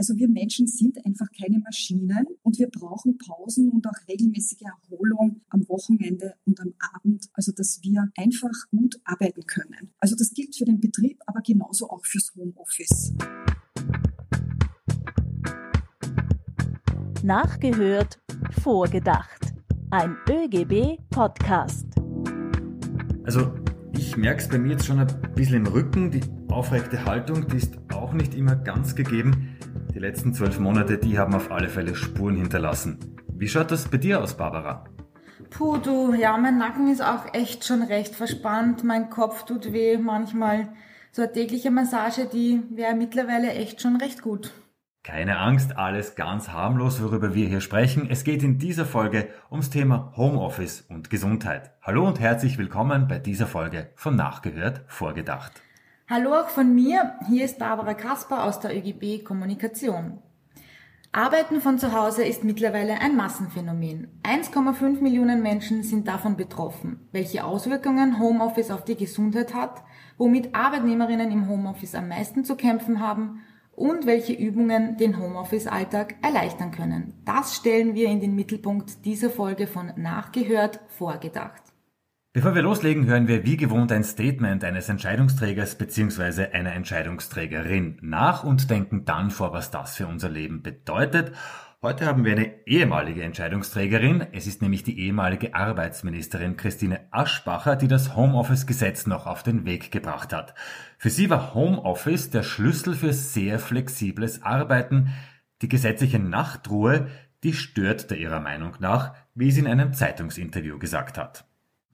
Also wir Menschen sind einfach keine Maschinen und wir brauchen Pausen und auch regelmäßige Erholung am Wochenende und am Abend, also dass wir einfach gut arbeiten können. Also das gilt für den Betrieb, aber genauso auch fürs Homeoffice. Nachgehört, vorgedacht. Ein ÖGB-Podcast. Also ich merke es bei mir jetzt schon ein bisschen im Rücken. Die aufrechte Haltung, die ist auch nicht immer ganz gegeben. Die letzten zwölf Monate, die haben auf alle Fälle Spuren hinterlassen. Wie schaut das bei dir aus, Barbara? Puh, du, ja, mein Nacken ist auch echt schon recht verspannt. Mein Kopf tut weh. Manchmal so eine tägliche Massage, die wäre mittlerweile echt schon recht gut. Keine Angst, alles ganz harmlos, worüber wir hier sprechen. Es geht in dieser Folge ums Thema Homeoffice und Gesundheit. Hallo und herzlich willkommen bei dieser Folge von Nachgehört vorgedacht. Hallo auch von mir, hier ist Barbara Kasper aus der ÖGB Kommunikation. Arbeiten von zu Hause ist mittlerweile ein Massenphänomen. 1,5 Millionen Menschen sind davon betroffen. Welche Auswirkungen Homeoffice auf die Gesundheit hat, womit Arbeitnehmerinnen im Homeoffice am meisten zu kämpfen haben und welche Übungen den Homeoffice-Alltag erleichtern können. Das stellen wir in den Mittelpunkt dieser Folge von Nachgehört vorgedacht. Bevor wir loslegen, hören wir wie gewohnt ein Statement eines Entscheidungsträgers bzw. einer Entscheidungsträgerin nach und denken dann vor, was das für unser Leben bedeutet. Heute haben wir eine ehemalige Entscheidungsträgerin. Es ist nämlich die ehemalige Arbeitsministerin Christine Aschbacher, die das Homeoffice-Gesetz noch auf den Weg gebracht hat. Für sie war Homeoffice der Schlüssel für sehr flexibles Arbeiten. Die gesetzliche Nachtruhe, die stört der ihrer Meinung nach, wie sie in einem Zeitungsinterview gesagt hat.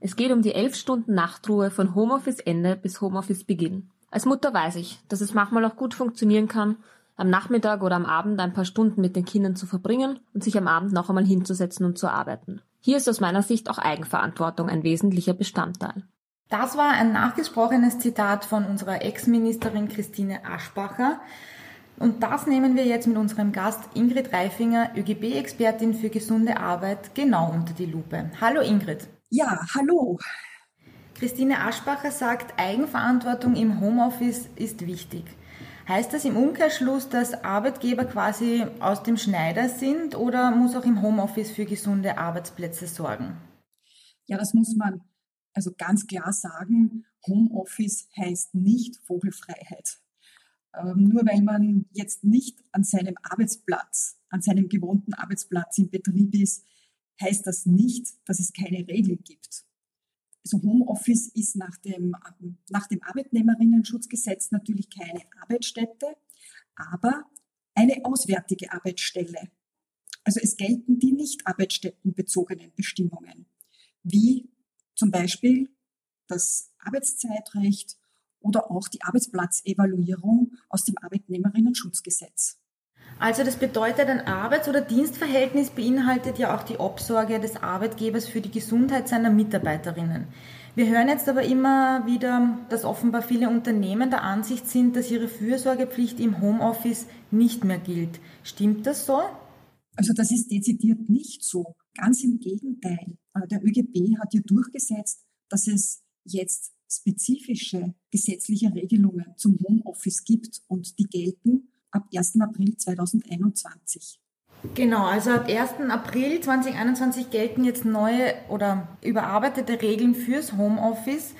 Es geht um die elf Stunden Nachtruhe von Homeoffice-Ende bis Homeoffice-Beginn. Als Mutter weiß ich, dass es manchmal auch gut funktionieren kann, am Nachmittag oder am Abend ein paar Stunden mit den Kindern zu verbringen und sich am Abend noch einmal hinzusetzen und zu arbeiten. Hier ist aus meiner Sicht auch Eigenverantwortung ein wesentlicher Bestandteil. Das war ein nachgesprochenes Zitat von unserer Ex-Ministerin Christine Aschbacher. Und das nehmen wir jetzt mit unserem Gast Ingrid Reifinger, ÖGB-Expertin für gesunde Arbeit, genau unter die Lupe. Hallo Ingrid. Ja, hallo. Christine Aschbacher sagt, Eigenverantwortung im Homeoffice ist wichtig. Heißt das im Umkehrschluss, dass Arbeitgeber quasi aus dem Schneider sind oder muss auch im Homeoffice für gesunde Arbeitsplätze sorgen? Ja, das muss man also ganz klar sagen. Homeoffice heißt nicht Vogelfreiheit. Ähm, nur weil man jetzt nicht an seinem Arbeitsplatz, an seinem gewohnten Arbeitsplatz im Betrieb ist, heißt das nicht, dass es keine Regeln gibt. Also Homeoffice ist nach dem, nach dem Arbeitnehmerinnenschutzgesetz natürlich keine Arbeitsstätte, aber eine auswärtige Arbeitsstelle. Also es gelten die nicht arbeitsstättenbezogenen Bestimmungen, wie zum Beispiel das Arbeitszeitrecht oder auch die Arbeitsplatzevaluierung aus dem Arbeitnehmerinnenschutzgesetz. Also das bedeutet, ein Arbeits- oder Dienstverhältnis beinhaltet ja auch die Obsorge des Arbeitgebers für die Gesundheit seiner Mitarbeiterinnen. Wir hören jetzt aber immer wieder, dass offenbar viele Unternehmen der Ansicht sind, dass ihre Fürsorgepflicht im Homeoffice nicht mehr gilt. Stimmt das so? Also das ist dezidiert nicht so. Ganz im Gegenteil. Äh, der ÖGB hat ja durchgesetzt, dass es jetzt spezifische gesetzliche Regelungen zum Homeoffice gibt und die gelten ab 1. April 2021. Genau, also ab 1. April 2021 gelten jetzt neue oder überarbeitete Regeln fürs Homeoffice.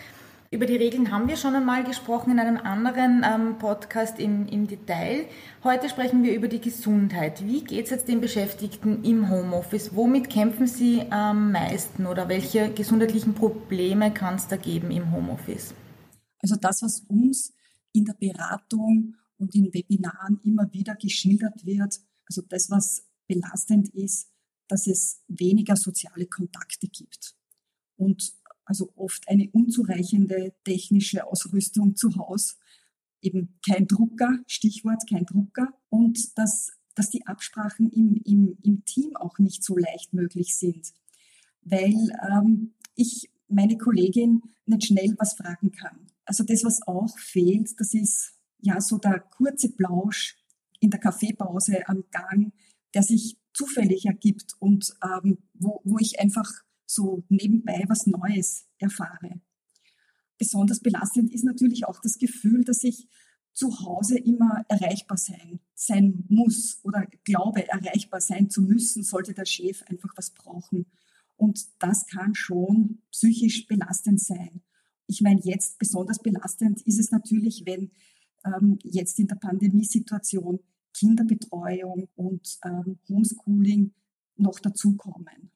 Über die Regeln haben wir schon einmal gesprochen in einem anderen ähm, Podcast im, im Detail. Heute sprechen wir über die Gesundheit. Wie geht es jetzt den Beschäftigten im Homeoffice? Womit kämpfen sie am meisten oder welche gesundheitlichen Probleme kann es da geben im Homeoffice? Also das, was uns in der Beratung und in Webinaren immer wieder geschildert wird. Also das, was belastend ist, dass es weniger soziale Kontakte gibt und also oft eine unzureichende technische Ausrüstung zu Hause, eben kein Drucker, Stichwort kein Drucker und dass, dass die Absprachen im, im, im Team auch nicht so leicht möglich sind, weil ähm, ich meine Kollegin nicht schnell was fragen kann. Also das, was auch fehlt, das ist ja so der kurze Plausch in der Kaffeepause am Gang, der sich zufällig ergibt und ähm, wo, wo ich einfach so nebenbei was Neues erfahre. Besonders belastend ist natürlich auch das Gefühl, dass ich zu Hause immer erreichbar sein, sein muss oder glaube, erreichbar sein zu müssen, sollte der Chef einfach was brauchen. Und das kann schon psychisch belastend sein. Ich meine, jetzt besonders belastend ist es natürlich, wenn ähm, jetzt in der Pandemiesituation Kinderbetreuung und ähm, Homeschooling noch dazukommen.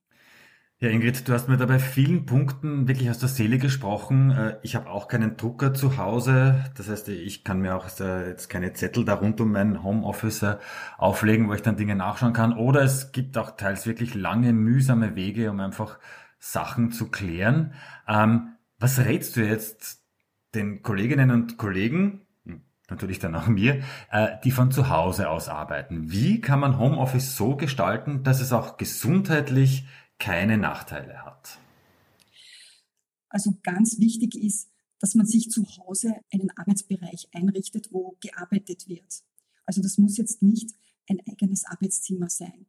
Ja, Ingrid, du hast mir da bei vielen Punkten wirklich aus der Seele gesprochen. Äh, ich habe auch keinen Drucker zu Hause. Das heißt, ich kann mir auch jetzt keine Zettel da rund um mein Homeoffice äh, auflegen, wo ich dann Dinge nachschauen kann. Oder es gibt auch teils wirklich lange, mühsame Wege, um einfach Sachen zu klären. Ähm, was rätst du jetzt den Kolleginnen und Kollegen, natürlich dann auch mir, äh, die von zu Hause aus arbeiten? Wie kann man Homeoffice so gestalten, dass es auch gesundheitlich keine Nachteile hat? Also ganz wichtig ist, dass man sich zu Hause einen Arbeitsbereich einrichtet, wo gearbeitet wird. Also das muss jetzt nicht ein eigenes Arbeitszimmer sein.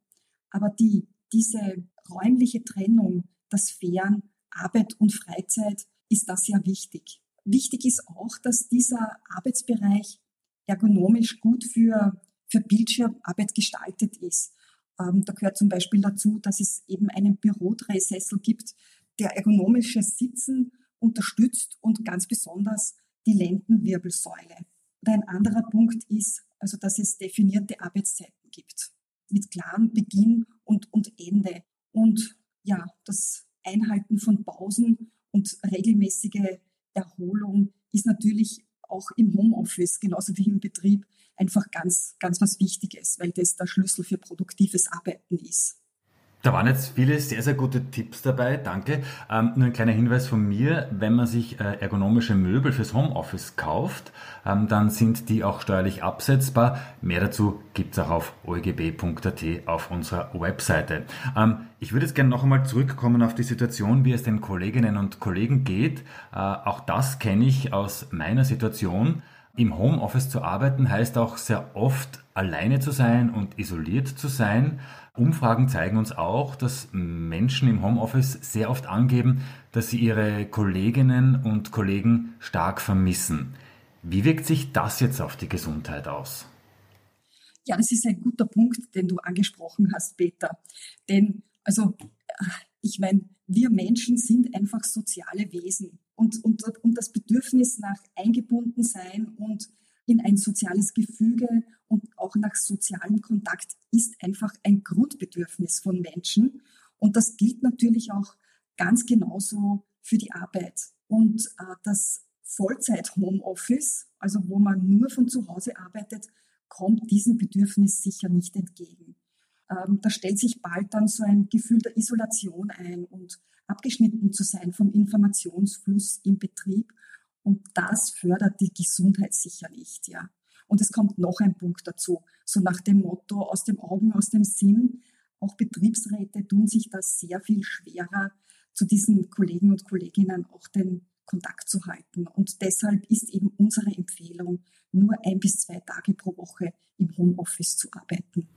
Aber die, diese räumliche Trennung, das Sphären Arbeit und Freizeit, ist das sehr wichtig. Wichtig ist auch, dass dieser Arbeitsbereich ergonomisch gut für, für Bildschirmarbeit gestaltet ist. Ähm, da gehört zum Beispiel dazu, dass es eben einen Bürodrehsessel gibt, der ergonomisches Sitzen unterstützt und ganz besonders die Lendenwirbelsäule. Und ein anderer Punkt ist, also dass es definierte Arbeitszeiten gibt mit klarem Beginn und, und Ende. Und ja, das Einhalten von Pausen und regelmäßige Erholung ist natürlich auch im Homeoffice, genauso wie im Betrieb, einfach ganz, ganz was Wichtiges, weil das der Schlüssel für produktives Arbeiten ist. Da waren jetzt viele sehr, sehr gute Tipps dabei, danke. Ähm, nur ein kleiner Hinweis von mir, wenn man sich äh, ergonomische Möbel fürs Homeoffice kauft, ähm, dann sind die auch steuerlich absetzbar. Mehr dazu gibt's auch auf oegb.at auf unserer Webseite. Ähm, ich würde jetzt gerne noch einmal zurückkommen auf die Situation, wie es den Kolleginnen und Kollegen geht. Äh, auch das kenne ich aus meiner Situation. Im Homeoffice zu arbeiten heißt auch sehr oft alleine zu sein und isoliert zu sein. Umfragen zeigen uns auch, dass Menschen im Homeoffice sehr oft angeben, dass sie ihre Kolleginnen und Kollegen stark vermissen. Wie wirkt sich das jetzt auf die Gesundheit aus? Ja, das ist ein guter Punkt, den du angesprochen hast, Peter. Denn, also, ich meine, wir Menschen sind einfach soziale Wesen. Und, und, und das Bedürfnis nach eingebunden sein und in ein soziales Gefüge und auch nach sozialem Kontakt ist einfach ein Grundbedürfnis von Menschen. Und das gilt natürlich auch ganz genauso für die Arbeit. Und äh, das Vollzeit-Homeoffice, also wo man nur von zu Hause arbeitet, kommt diesem Bedürfnis sicher nicht entgegen. Ähm, da stellt sich bald dann so ein Gefühl der Isolation ein und abgeschnitten zu sein vom Informationsfluss im Betrieb und das fördert die Gesundheit sicher nicht, ja. Und es kommt noch ein Punkt dazu, so nach dem Motto aus dem Augen, aus dem Sinn. Auch Betriebsräte tun sich das sehr viel schwerer, zu diesen Kollegen und Kolleginnen auch den Kontakt zu halten. Und deshalb ist eben unsere Empfehlung, nur ein bis zwei Tage pro Woche im Homeoffice zu arbeiten.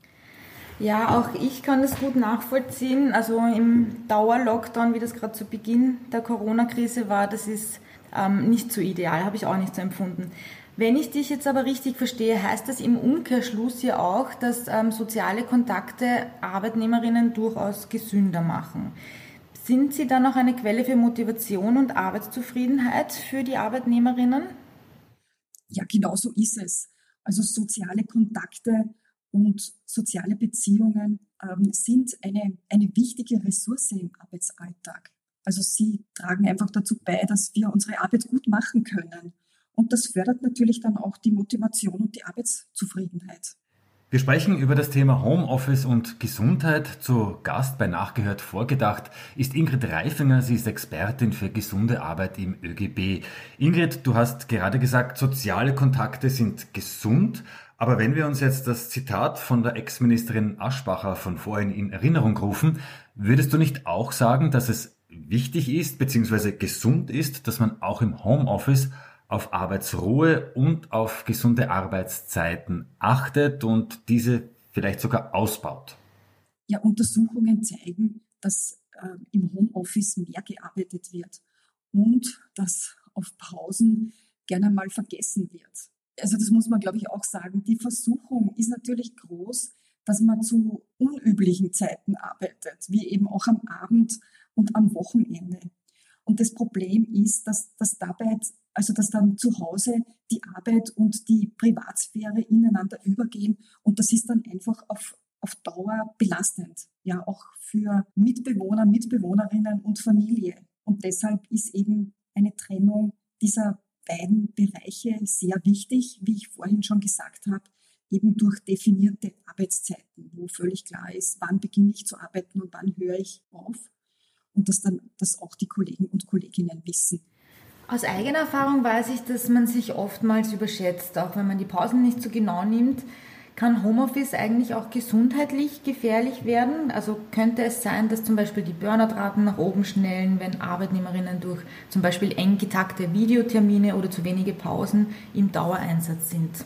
Ja, auch ich kann das gut nachvollziehen. Also im Dauerlockdown, wie das gerade zu Beginn der Corona-Krise war, das ist ähm, nicht so ideal, habe ich auch nicht so empfunden. Wenn ich dich jetzt aber richtig verstehe, heißt das im Umkehrschluss ja auch, dass ähm, soziale Kontakte Arbeitnehmerinnen durchaus gesünder machen. Sind sie dann auch eine Quelle für Motivation und Arbeitszufriedenheit für die Arbeitnehmerinnen? Ja, genau so ist es. Also soziale Kontakte und soziale Beziehungen ähm, sind eine, eine wichtige Ressource im Arbeitsalltag. Also sie tragen einfach dazu bei, dass wir unsere Arbeit gut machen können. Und das fördert natürlich dann auch die Motivation und die Arbeitszufriedenheit. Wir sprechen über das Thema Homeoffice und Gesundheit. Zu Gast bei Nachgehört vorgedacht ist Ingrid Reifinger. Sie ist Expertin für gesunde Arbeit im ÖGB. Ingrid, du hast gerade gesagt, soziale Kontakte sind gesund. Aber wenn wir uns jetzt das Zitat von der Ex-Ministerin Aschbacher von vorhin in Erinnerung rufen, würdest du nicht auch sagen, dass es wichtig ist bzw. gesund ist, dass man auch im Homeoffice auf Arbeitsruhe und auf gesunde Arbeitszeiten achtet und diese vielleicht sogar ausbaut. Ja, Untersuchungen zeigen, dass äh, im Homeoffice mehr gearbeitet wird und dass auf Pausen gerne mal vergessen wird. also das muss man, glaube ich, auch sagen, die Versuchung ist natürlich groß, dass man zu unüblichen Zeiten arbeitet, wie eben auch am Abend und am Wochenende. Und das Problem ist, dass, dass dabei, also dass dann zu Hause die Arbeit und die Privatsphäre ineinander übergehen und das ist dann einfach auf, auf Dauer belastend, ja auch für Mitbewohner, Mitbewohnerinnen und Familie. Und deshalb ist eben eine Trennung dieser beiden Bereiche sehr wichtig, wie ich vorhin schon gesagt habe, eben durch definierte Arbeitszeiten, wo völlig klar ist, wann beginne ich zu arbeiten und wann höre ich auf. Und dass dann das auch die Kollegen und Kolleginnen wissen. Aus eigener Erfahrung weiß ich, dass man sich oftmals überschätzt, auch wenn man die Pausen nicht so genau nimmt. Kann Homeoffice eigentlich auch gesundheitlich gefährlich werden? Also könnte es sein, dass zum Beispiel die Burnout-Raten nach oben schnellen, wenn Arbeitnehmerinnen durch zum Beispiel eng getakte Videotermine oder zu wenige Pausen im Dauereinsatz sind?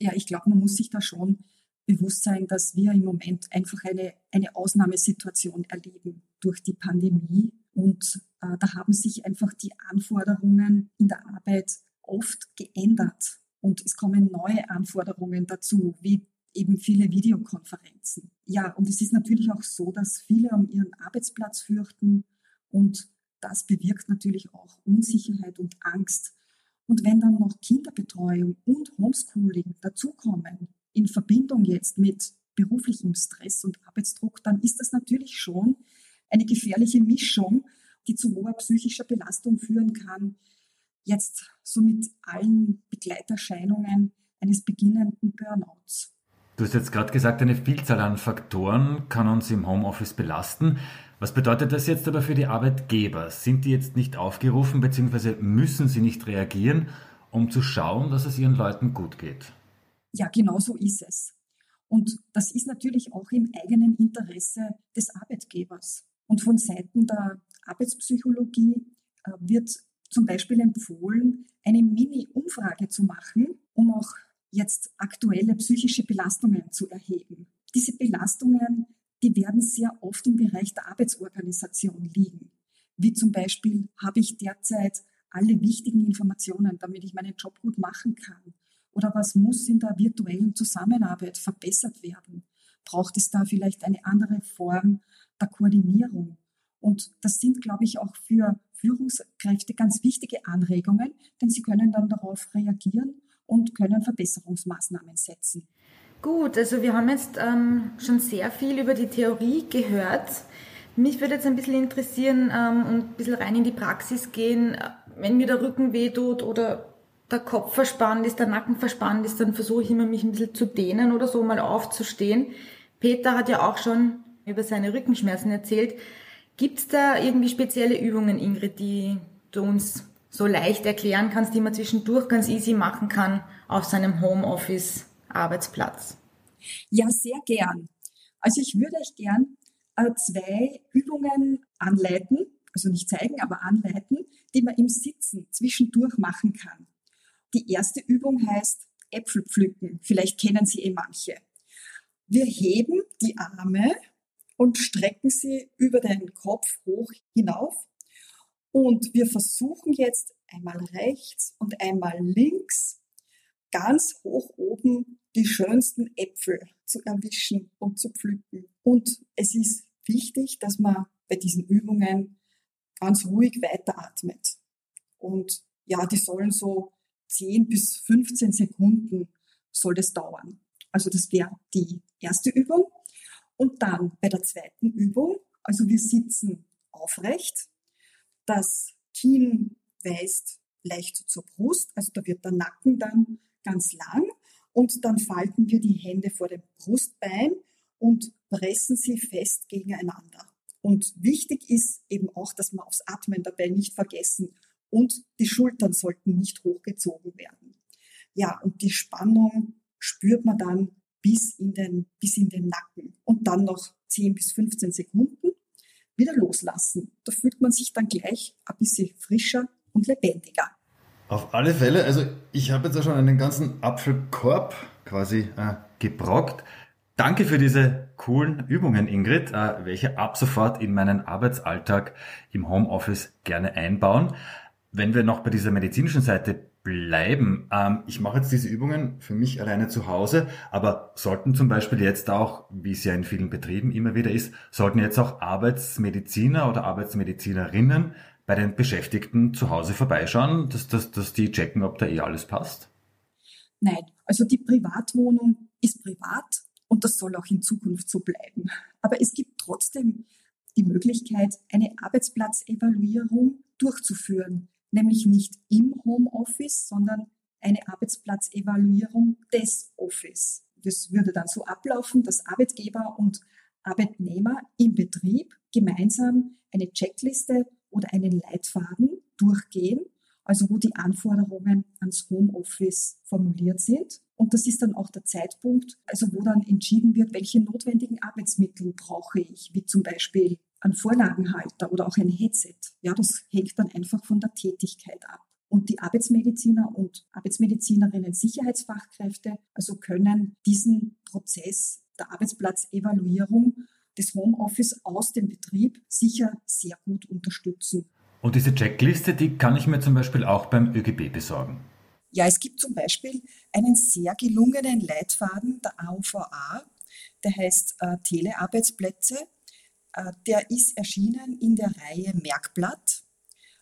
Ja, ich glaube, man muss sich da schon bewusst sein, dass wir im Moment einfach eine, eine Ausnahmesituation erleben durch die Pandemie. Und äh, da haben sich einfach die Anforderungen in der Arbeit oft geändert. Und es kommen neue Anforderungen dazu, wie eben viele Videokonferenzen. Ja, und es ist natürlich auch so, dass viele um ihren Arbeitsplatz fürchten und das bewirkt natürlich auch Unsicherheit und Angst. Und wenn dann noch Kinderbetreuung und Homeschooling dazukommen, in Verbindung jetzt mit beruflichem Stress und Arbeitsdruck, dann ist das natürlich schon eine gefährliche Mischung, die zu hoher psychischer Belastung führen kann, jetzt so mit allen Begleiterscheinungen eines beginnenden Burnouts. Du hast jetzt gerade gesagt, eine Vielzahl an Faktoren kann uns im Homeoffice belasten. Was bedeutet das jetzt aber für die Arbeitgeber? Sind die jetzt nicht aufgerufen bzw. müssen sie nicht reagieren, um zu schauen, dass es ihren Leuten gut geht? Ja, genau so ist es. Und das ist natürlich auch im eigenen Interesse des Arbeitgebers. Und von Seiten der Arbeitspsychologie äh, wird zum Beispiel empfohlen, eine Mini-Umfrage zu machen, um auch jetzt aktuelle psychische Belastungen zu erheben. Diese Belastungen, die werden sehr oft im Bereich der Arbeitsorganisation liegen. Wie zum Beispiel, habe ich derzeit alle wichtigen Informationen, damit ich meinen Job gut machen kann? Oder was muss in der virtuellen Zusammenarbeit verbessert werden? Braucht es da vielleicht eine andere Form der Koordinierung? Und das sind, glaube ich, auch für Führungskräfte ganz wichtige Anregungen, denn sie können dann darauf reagieren und können Verbesserungsmaßnahmen setzen. Gut, also wir haben jetzt ähm, schon sehr viel über die Theorie gehört. Mich würde jetzt ein bisschen interessieren ähm, und ein bisschen rein in die Praxis gehen. Wenn mir der Rücken wehtut oder der Kopf verspannt ist, der Nacken verspannt ist, dann versuche ich immer, mich ein bisschen zu dehnen oder so, mal aufzustehen. Peter hat ja auch schon über seine Rückenschmerzen erzählt. Gibt es da irgendwie spezielle Übungen, Ingrid, die du uns so leicht erklären kannst, die man zwischendurch ganz easy machen kann auf seinem Homeoffice-Arbeitsplatz? Ja, sehr gern. Also ich würde euch gern äh, zwei Übungen anleiten, also nicht zeigen, aber anleiten, die man im Sitzen zwischendurch machen kann. Die erste Übung heißt Äpfel pflücken. Vielleicht kennen sie eh manche. Wir heben die Arme und strecken sie über den Kopf hoch hinauf. Und wir versuchen jetzt einmal rechts und einmal links ganz hoch oben die schönsten Äpfel zu erwischen und zu pflücken. Und es ist wichtig, dass man bei diesen Übungen ganz ruhig weiteratmet. Und ja, die sollen so 10 bis 15 Sekunden soll das dauern. Also das wäre die erste Übung. Und dann bei der zweiten Übung, also wir sitzen aufrecht, das Kinn weist leicht zur Brust, also da wird der Nacken dann ganz lang und dann falten wir die Hände vor dem Brustbein und pressen sie fest gegeneinander. Und wichtig ist eben auch, dass wir aufs Atmen dabei nicht vergessen und die Schultern sollten nicht hochgezogen werden. Ja, und die Spannung spürt man dann bis in den, bis in den Nacken und dann noch 10 bis 15 Sekunden wieder loslassen. Da fühlt man sich dann gleich ein bisschen frischer und lebendiger. Auf alle Fälle, also ich habe jetzt auch schon einen ganzen Apfelkorb quasi äh, gebrockt. Danke für diese coolen Übungen, Ingrid, äh, welche ab sofort in meinen Arbeitsalltag im Homeoffice gerne einbauen. Wenn wir noch bei dieser medizinischen Seite bleiben. Ähm, ich mache jetzt diese Übungen für mich alleine zu Hause, aber sollten zum Beispiel jetzt auch, wie es ja in vielen Betrieben immer wieder ist, sollten jetzt auch Arbeitsmediziner oder Arbeitsmedizinerinnen bei den Beschäftigten zu Hause vorbeischauen, dass, dass, dass die checken, ob da eh alles passt? Nein, also die Privatwohnung ist privat und das soll auch in Zukunft so bleiben. Aber es gibt trotzdem die Möglichkeit, eine Arbeitsplatzevaluierung durchzuführen nämlich nicht im Homeoffice, sondern eine Arbeitsplatzevaluierung des Office. Das würde dann so ablaufen, dass Arbeitgeber und Arbeitnehmer im Betrieb gemeinsam eine Checkliste oder einen Leitfaden durchgehen, also wo die Anforderungen ans Homeoffice formuliert sind. Und das ist dann auch der Zeitpunkt, also wo dann entschieden wird, welche notwendigen Arbeitsmittel brauche ich, wie zum Beispiel ein Vorlagenhalter oder auch ein Headset. Ja, das hängt dann einfach von der Tätigkeit ab. Und die Arbeitsmediziner und Arbeitsmedizinerinnen, Sicherheitsfachkräfte, also können diesen Prozess der Arbeitsplatzevaluierung des Homeoffice aus dem Betrieb sicher sehr gut unterstützen. Und diese Checkliste, die kann ich mir zum Beispiel auch beim ÖGB besorgen. Ja, es gibt zum Beispiel einen sehr gelungenen Leitfaden der AUVA, der heißt äh, Telearbeitsplätze der ist erschienen in der Reihe Merkblatt.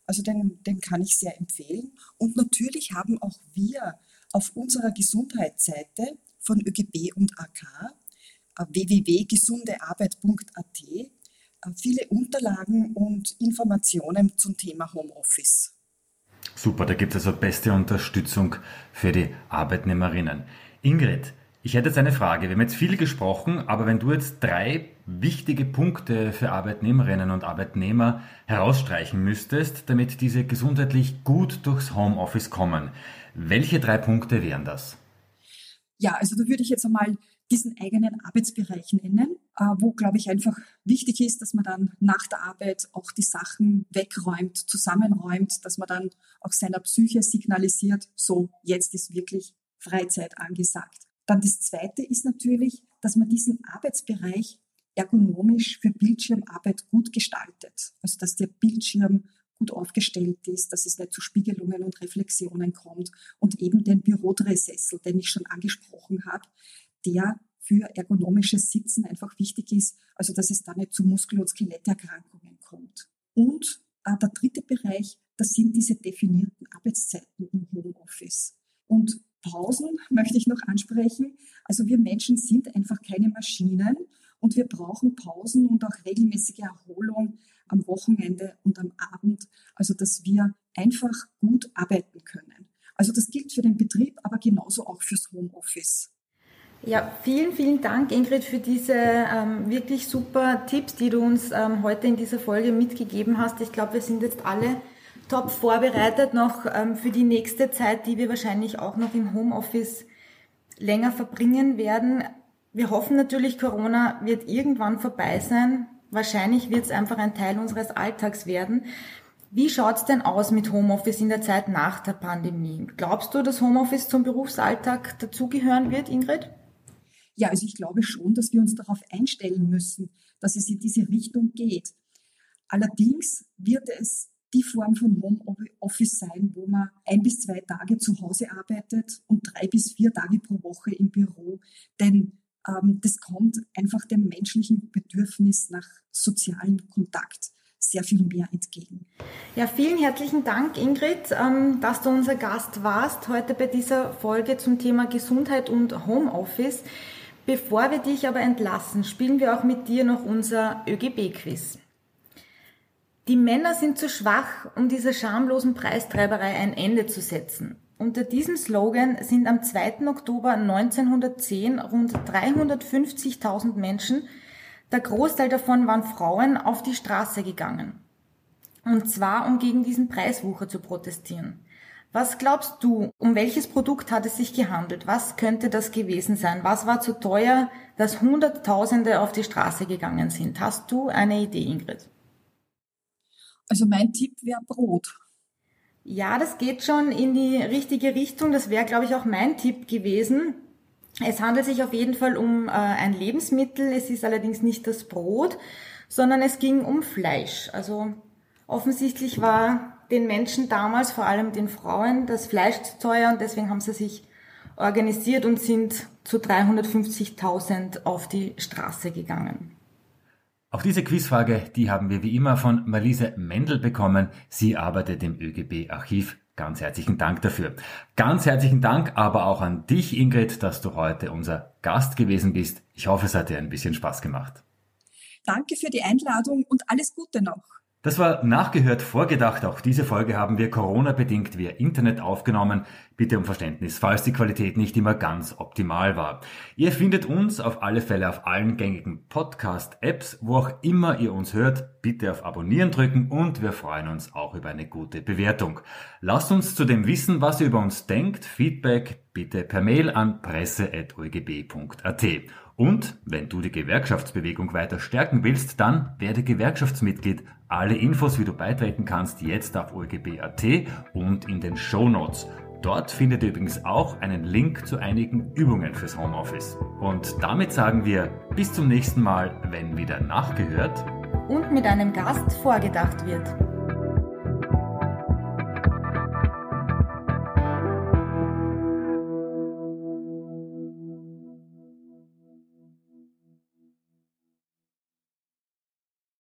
Also den, den kann ich sehr empfehlen. Und natürlich haben auch wir auf unserer Gesundheitsseite von ÖGB und AK äh, www.gesundearbeit.at äh, viele Unterlagen und Informationen zum Thema Homeoffice. Super, da gibt es also beste Unterstützung für die Arbeitnehmerinnen. Ingrid, ich hätte jetzt eine Frage. Wir haben jetzt viel gesprochen, aber wenn du jetzt drei wichtige Punkte für Arbeitnehmerinnen und Arbeitnehmer herausstreichen müsstest, damit diese gesundheitlich gut durchs Homeoffice kommen, welche drei Punkte wären das? Ja, also da würde ich jetzt einmal diesen eigenen Arbeitsbereich nennen, äh, wo, glaube ich, einfach wichtig ist, dass man dann nach der Arbeit auch die Sachen wegräumt, zusammenräumt, dass man dann auch seiner Psyche signalisiert, so, jetzt ist wirklich Freizeit angesagt. Dann das Zweite ist natürlich, dass man diesen Arbeitsbereich ergonomisch für Bildschirmarbeit gut gestaltet. Also dass der Bildschirm gut aufgestellt ist, dass es nicht zu Spiegelungen und Reflexionen kommt und eben den Bürodrehsessel, den ich schon angesprochen habe, der für ergonomisches Sitzen einfach wichtig ist, also dass es da nicht zu Muskel- und Skeletterkrankungen kommt. Und äh, der dritte Bereich, das sind diese definierten Arbeitszeiten im Homeoffice. Und Pausen möchte ich noch ansprechen. Also wir Menschen sind einfach keine Maschinen und wir brauchen Pausen und auch regelmäßige Erholung am Wochenende und am Abend, also dass wir einfach gut arbeiten können. Also das gilt für den Betrieb, aber genauso auch fürs Homeoffice. Ja, vielen, vielen Dank, Ingrid, für diese ähm, wirklich super Tipps, die du uns ähm, heute in dieser Folge mitgegeben hast. Ich glaube, wir sind jetzt alle top vorbereitet noch ähm, für die nächste Zeit, die wir wahrscheinlich auch noch im Homeoffice länger verbringen werden. Wir hoffen natürlich, Corona wird irgendwann vorbei sein. Wahrscheinlich wird es einfach ein Teil unseres Alltags werden. Wie schaut's denn aus mit Homeoffice in der Zeit nach der Pandemie? Glaubst du, dass Homeoffice zum Berufsalltag dazugehören wird, Ingrid? Ja, also ich glaube schon, dass wir uns darauf einstellen müssen, dass es in diese Richtung geht. Allerdings wird es die Form von Homeoffice sein, wo man ein bis zwei Tage zu Hause arbeitet und drei bis vier Tage pro Woche im Büro. Denn ähm, das kommt einfach dem menschlichen Bedürfnis nach sozialem Kontakt sehr viel mehr entgegen. Ja, vielen herzlichen Dank, Ingrid, ähm, dass du unser Gast warst heute bei dieser Folge zum Thema Gesundheit und Homeoffice. Bevor wir dich aber entlassen, spielen wir auch mit dir noch unser ÖGB-Quiz. Die Männer sind zu schwach, um dieser schamlosen Preistreiberei ein Ende zu setzen. Unter diesem Slogan sind am 2. Oktober 1910 rund 350.000 Menschen, der Großteil davon waren Frauen, auf die Straße gegangen. Und zwar, um gegen diesen Preiswucher zu protestieren. Was glaubst du, um welches Produkt hat es sich gehandelt? Was könnte das gewesen sein? Was war zu teuer, dass Hunderttausende auf die Straße gegangen sind? Hast du eine Idee, Ingrid? Also mein Tipp wäre Brot. Ja, das geht schon in die richtige Richtung. Das wäre, glaube ich, auch mein Tipp gewesen. Es handelt sich auf jeden Fall um äh, ein Lebensmittel. Es ist allerdings nicht das Brot, sondern es ging um Fleisch. Also offensichtlich war den Menschen damals, vor allem den Frauen, das Fleisch zu teuer und deswegen haben sie sich organisiert und sind zu 350.000 auf die Straße gegangen. Auch diese Quizfrage, die haben wir wie immer von Marlise Mendel bekommen. Sie arbeitet im ÖGB-Archiv. Ganz herzlichen Dank dafür. Ganz herzlichen Dank aber auch an dich, Ingrid, dass du heute unser Gast gewesen bist. Ich hoffe, es hat dir ein bisschen Spaß gemacht. Danke für die Einladung und alles Gute noch. Das war nachgehört vorgedacht. Auch diese Folge haben wir Corona-bedingt via Internet aufgenommen. Bitte um Verständnis, falls die Qualität nicht immer ganz optimal war. Ihr findet uns auf alle Fälle auf allen gängigen Podcast-Apps, wo auch immer ihr uns hört. Bitte auf Abonnieren drücken und wir freuen uns auch über eine gute Bewertung. Lasst uns zudem wissen, was ihr über uns denkt. Feedback bitte per Mail an presse.ogb.at. Und wenn du die Gewerkschaftsbewegung weiter stärken willst, dann werde Gewerkschaftsmitglied. Alle Infos, wie du beitreten kannst, jetzt auf OLGB.at und in den Show Notes. Dort findet ihr übrigens auch einen Link zu einigen Übungen fürs Homeoffice. Und damit sagen wir bis zum nächsten Mal, wenn wieder nachgehört und mit einem Gast vorgedacht wird.